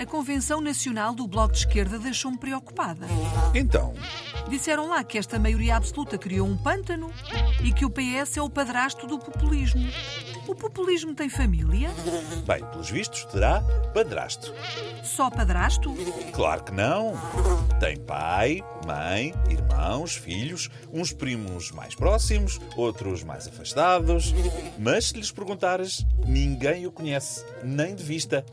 A Convenção Nacional do Bloco de Esquerda deixou-me preocupada. Então, Disseram lá que esta maioria absoluta criou um pântano e que o PS é o padrasto do populismo. O populismo tem família? bem, pelos vistos, terá padrasto. Só padrasto? Claro que não. Tem pai, mãe, irmãos, filhos, uns primos mais próximos, outros mais afastados. Mas se lhes perguntares, ninguém o conhece, nem de vista.